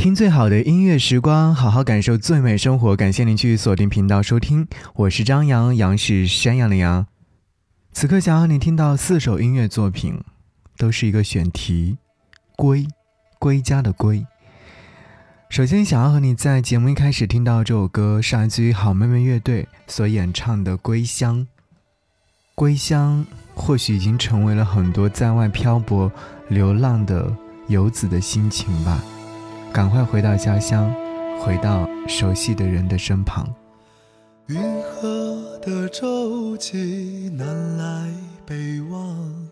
听最好的音乐时光，好好感受最美生活。感谢您去锁定频道收听，我是张扬，杨是山羊的羊。此刻想要你听到四首音乐作品，都是一个选题，归，归家的归。首先想要和你在节目一开始听到这首歌，是来自于好妹妹乐队所演唱的《归乡》。归乡或许已经成为了很多在外漂泊、流浪的游子的心情吧。赶快回到家乡，回到熟悉的人的身旁。云河的舟楫南来北往，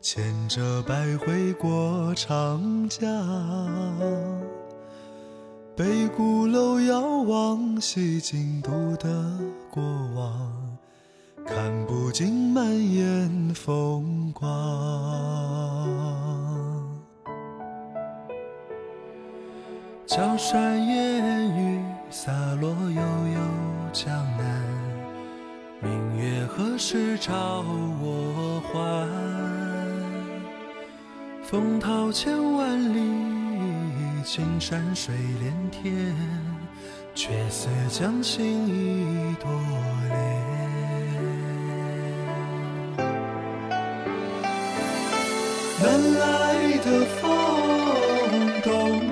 牵着百回过长江。北鼓楼遥望西京都的过往，看不尽满眼风光。小山烟雨洒落悠悠江南，明月何时照我还？风涛千万里，青山水连天，却似将心一朵莲。南来的风，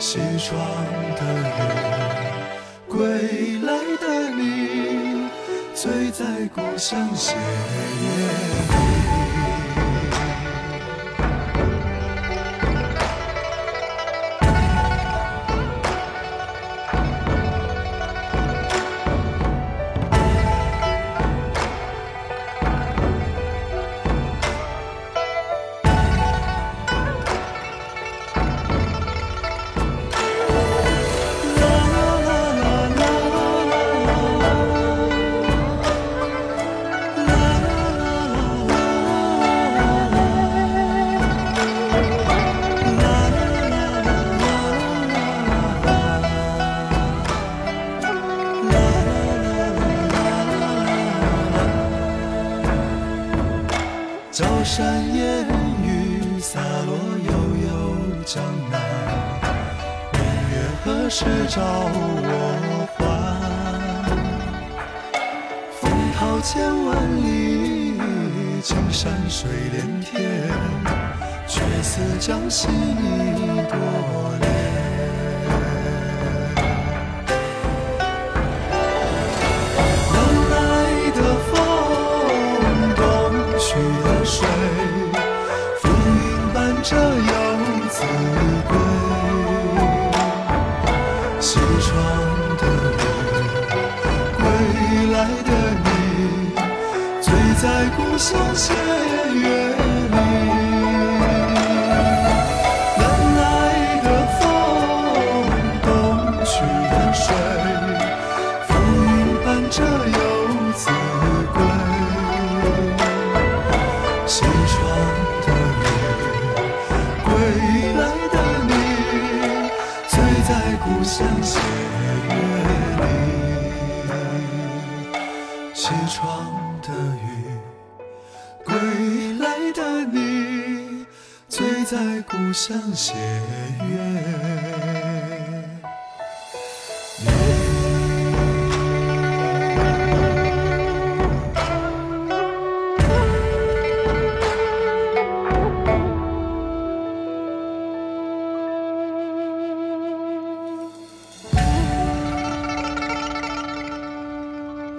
西窗的雨，归来的你，醉在故乡斜月千万里，青山水连天，却似将心一朵相携远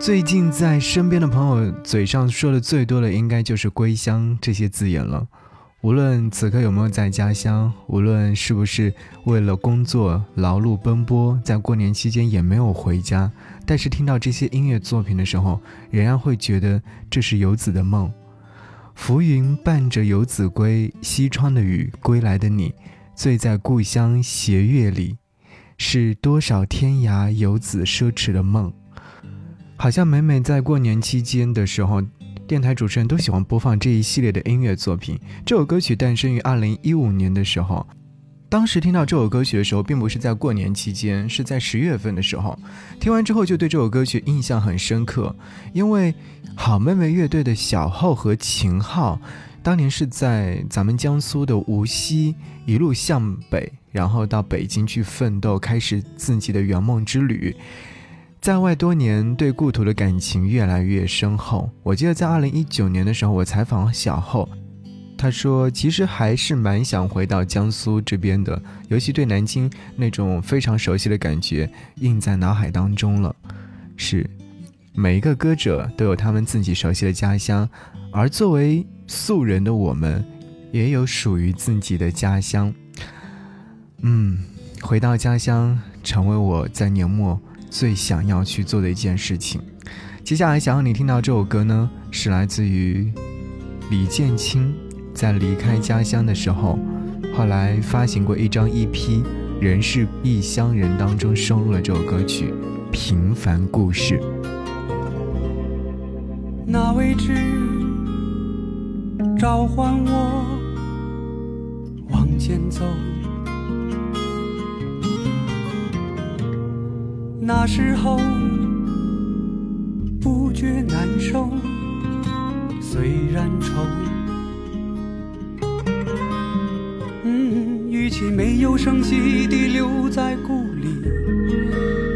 最近在身边的朋友嘴上说的最多的，应该就是“归乡”这些字眼了。无论此刻有没有在家乡，无论是不是为了工作劳碌奔波，在过年期间也没有回家，但是听到这些音乐作品的时候，仍然会觉得这是游子的梦。浮云伴着游子归，西窗的雨，归来的你，醉在故乡斜月里，是多少天涯游子奢侈的梦。好像每每在过年期间的时候，电台主持人都喜欢播放这一系列的音乐作品。这首歌曲诞生于二零一五年的时候。当时听到这首歌曲的时候，并不是在过年期间，是在十月份的时候。听完之后就对这首歌曲印象很深刻，因为好妹妹乐队的小号和秦昊，当年是在咱们江苏的无锡一路向北，然后到北京去奋斗，开始自己的圆梦之旅。在外多年，对故土的感情越来越深厚。我记得在二零一九年的时候，我采访小后。他说：“其实还是蛮想回到江苏这边的，尤其对南京那种非常熟悉的感觉印在脑海当中了。是，每一个歌者都有他们自己熟悉的家乡，而作为素人的我们，也有属于自己的家乡。嗯，回到家乡，成为我在年末最想要去做的一件事情。接下来想要你听到这首歌呢，是来自于李建清。”在离开家乡的时候，后来发行过一张 EP《人是异乡人》，当中收录了这首歌曲《平凡故事》。那位置召唤我往前走，那时候不觉难受，虽然愁。没有声息地留在故里，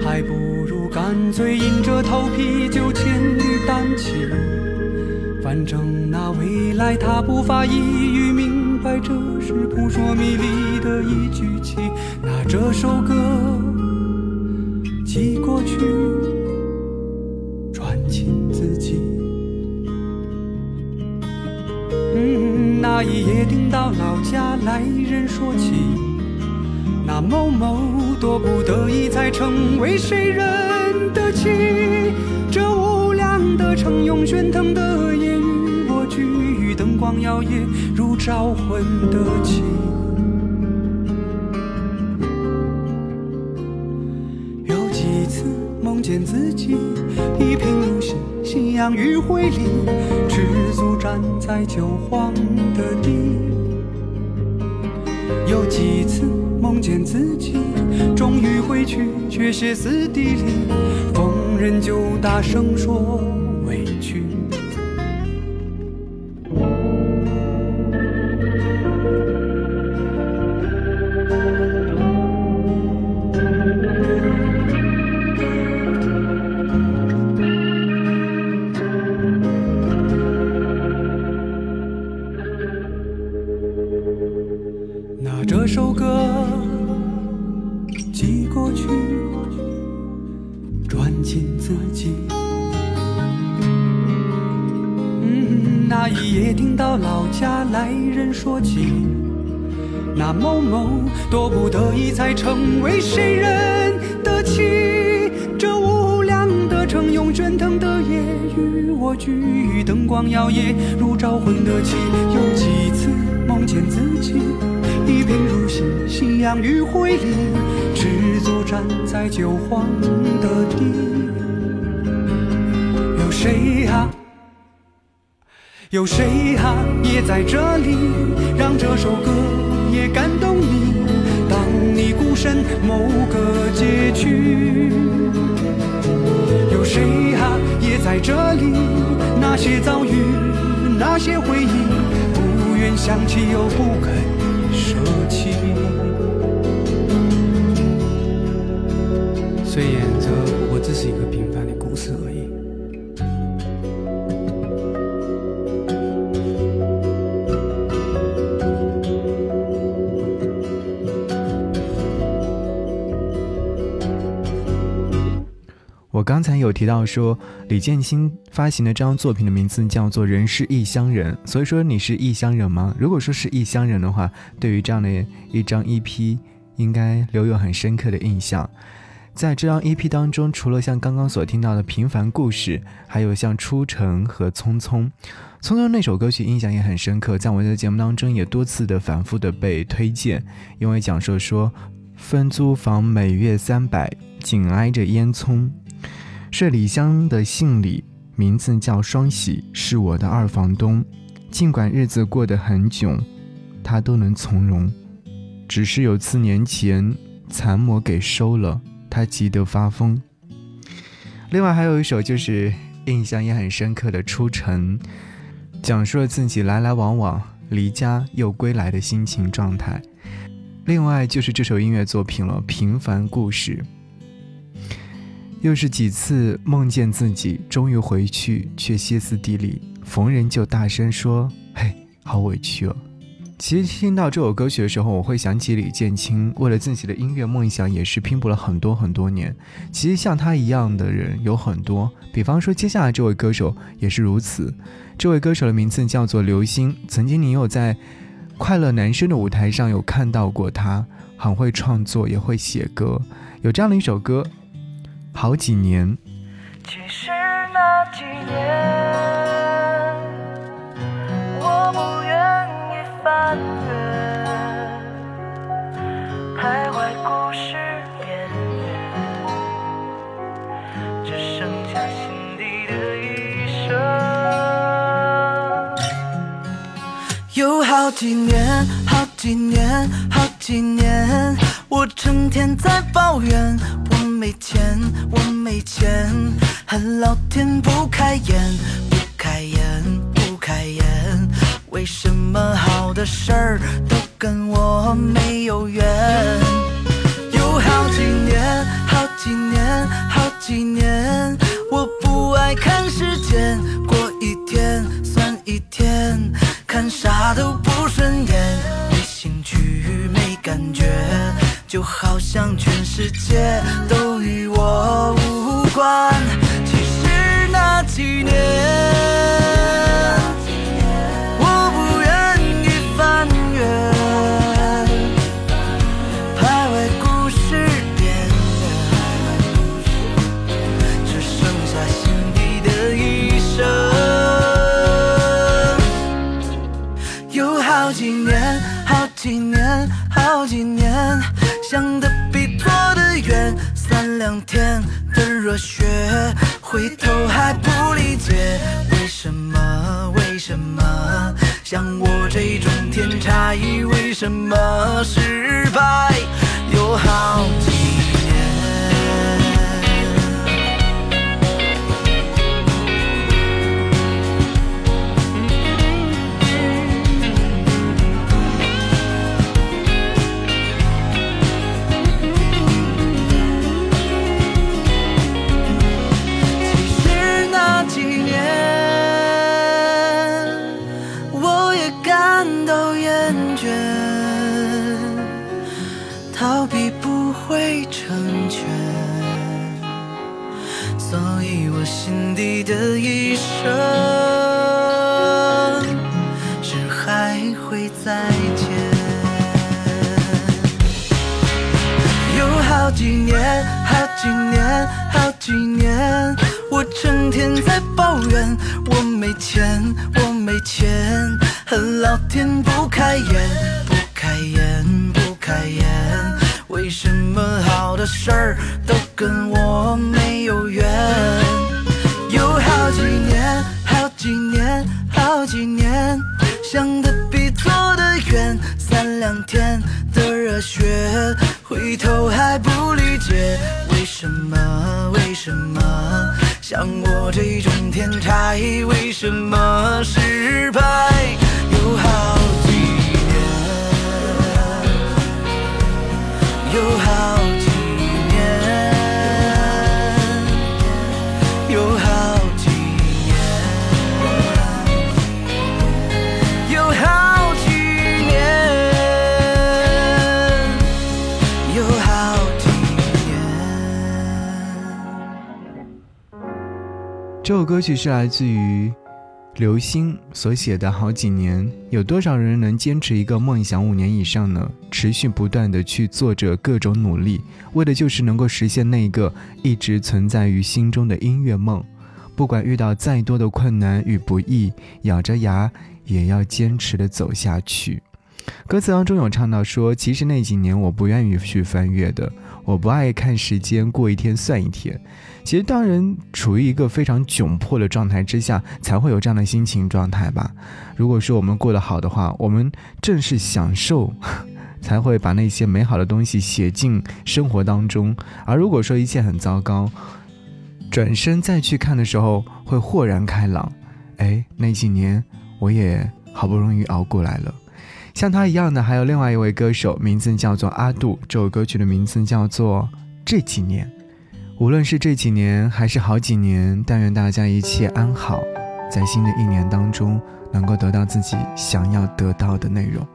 还不如干脆硬着头皮就千里单骑。反正那未来他不发一语明白，这是扑朔迷离的一句棋。那这首歌寄过去，传情自己。嗯，那一夜听到老家来人说起。那某某多不得已才成为谁人的妻？这无量的城涌喧腾的夜与我俱，灯光摇曳如招魂的旗。梦见自己一贫如洗，夕阳余晖里，赤足站在旧荒的地。有几次。梦见自己终于回去，却歇斯底里，逢人就大声说来人说起，那某某多不得已才成为谁人的妻。这无量的城用喧腾的夜与我俱，灯光摇曳如招魂的旗。有几次梦见自己。一贫如洗，夕阳余晖里，赤足站在旧荒的地。有谁啊？有谁啊？也在这里，让这首歌也感动你。当你孤身某个街区，有谁啊？也在这里，那些遭遇，那些回忆，不愿想起又不肯。舍弃。虽然刚才有提到说，李建新发行的这张作品的名字叫做《人是异乡人》，所以说你是异乡人吗？如果说是异乡人的话，对于这样的一张 EP，应该留有很深刻的印象。在这张 EP 当中，除了像刚刚所听到的《平凡故事》，还有像《出城》和《匆匆》。《匆匆》那首歌曲印象也很深刻，在我的节目当中也多次的反复的被推荐，因为讲述说分租房每月三百，紧挨着烟囱，是李湘的姓李，名字叫双喜，是我的二房东。尽管日子过得很囧，他都能从容。只是有次年前残模给收了。他急得发疯。另外还有一首就是印象也很深刻的《出城》，讲述了自己来来往往、离家又归来的心情状态。另外就是这首音乐作品了，《平凡故事》。又是几次梦见自己终于回去，却歇斯底里，逢人就大声说：“嘿，好委屈哦。”其实听到这首歌曲的时候，我会想起李建清，为了自己的音乐梦想，也是拼搏了很多很多年。其实像他一样的人有很多，比方说接下来这位歌手也是如此。这位歌手的名字叫做刘星，曾经你有在快乐男生的舞台上有看到过他，很会创作，也会写歌，有这样的一首歌，好几年。其实那几年。我不愿意翻阅，徘徊故事边缘，只剩下心底的一声。有好几年，好几年，好几年，我成天在抱怨，我没钱，我没钱，恨老天不开眼，不开眼，不开眼。为什么好的事儿都跟我没有缘？有好几年，好几年，好几年，好几年，想的比做的远。三两天的热血，回头还不理解，为什么？为什么？像我这种天差，为什么失败？有好几。心底的一生，是还会再见有好几年，好？几年，好几年，我成天在抱怨，我没钱，我没钱，恨老天不开眼，不开眼，不开眼，为什么好的事儿都跟我没有缘？几年，好几年，好几年，想的比做的远，三两天的热血，回头还不理解。为什么？为什么像我这种天才，为什么失败有好这首歌曲是来自于刘星所写的好几年，有多少人能坚持一个梦想五年以上呢？持续不断的去做着各种努力，为的就是能够实现那个一直存在于心中的音乐梦。不管遇到再多的困难与不易，咬着牙也要坚持的走下去。歌词当中有唱到说：“其实那几年我不愿意去翻阅的，我不爱看时间过一天算一天。”其实，当人处于一个非常窘迫的状态之下，才会有这样的心情状态吧。如果说我们过得好的话，我们正是享受，才会把那些美好的东西写进生活当中。而如果说一切很糟糕，转身再去看的时候，会豁然开朗。哎，那几年我也好不容易熬过来了。像他一样的还有另外一位歌手，名字叫做阿杜，这首歌曲的名字叫做《这几年》。无论是这几年还是好几年，但愿大家一切安好，在新的一年当中能够得到自己想要得到的内容。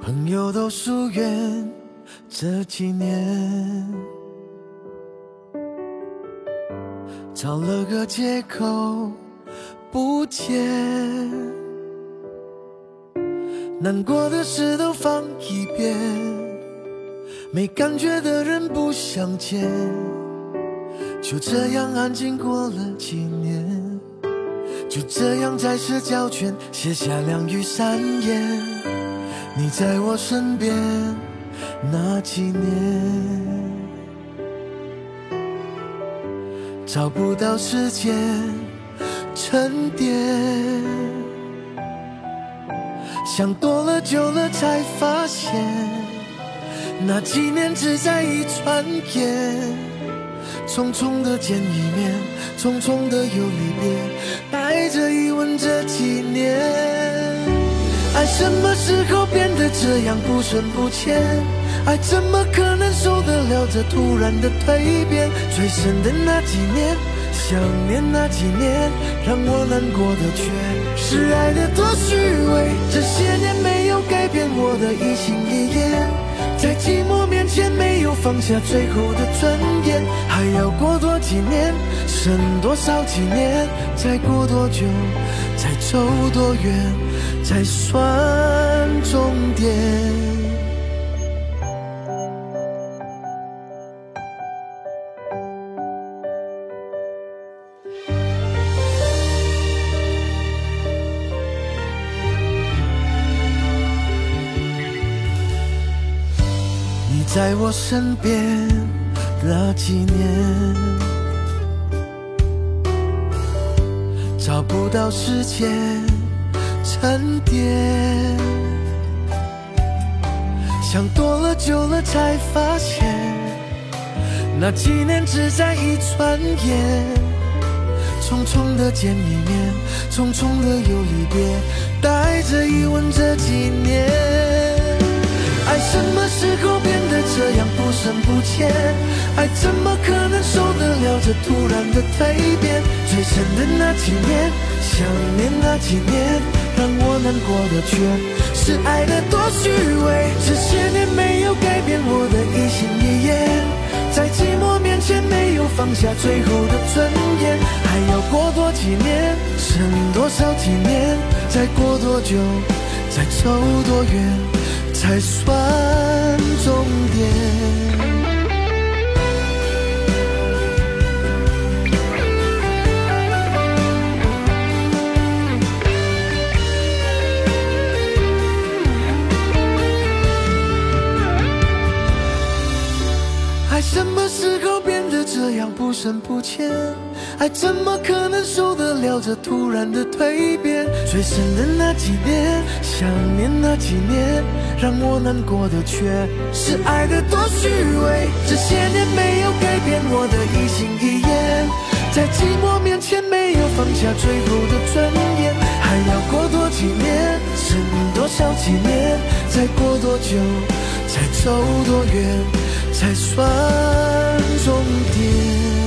朋友都疏远，这几年找了个借口。不见，难过的事都放一边，没感觉的人不想见，就这样安静过了几年，就这样在社交圈写下两语三言。你在我身边那几年，找不到时间。沉淀，想多了久了才发现，那几年只在一转眼，匆匆的见一面，匆匆的又离别，带着疑问这几年，爱什么时候变得这样不深不浅？爱怎么可能受得了这突然的蜕变？最深的那几年。想念那几年，让我难过的却是爱的多虚伪。这些年没有改变我的一心一意，在寂寞面前没有放下最后的尊严。还要过多几年，剩多少几年？再过多久？再走多远？才算终点？在我身边那几年，找不到时间沉淀，想多了久了才发现，那几年只在一转眼，匆匆的见一面，匆匆的又离别，带着疑问这几年。爱什么时候这样不深不浅？爱怎么可能受得了这突然的蜕变？最深的那几年，想念那几年，让我难过的却是爱的多虚伪。这些年没有改变我的一心一意，在寂寞面前没有放下最后的尊严。还要过多几年，剩多少几年？再过多久？再走多远？才算终点。不深不浅？爱怎么可能受得了这突然的蜕变？最深的那几年，想念那几年，让我难过的却是爱的多虚伪。这些年没有改变我的一心一意，在寂寞面前没有放下最后的尊严。还要过多几年，剩多少几年？再过多久？再走多远？才算终点。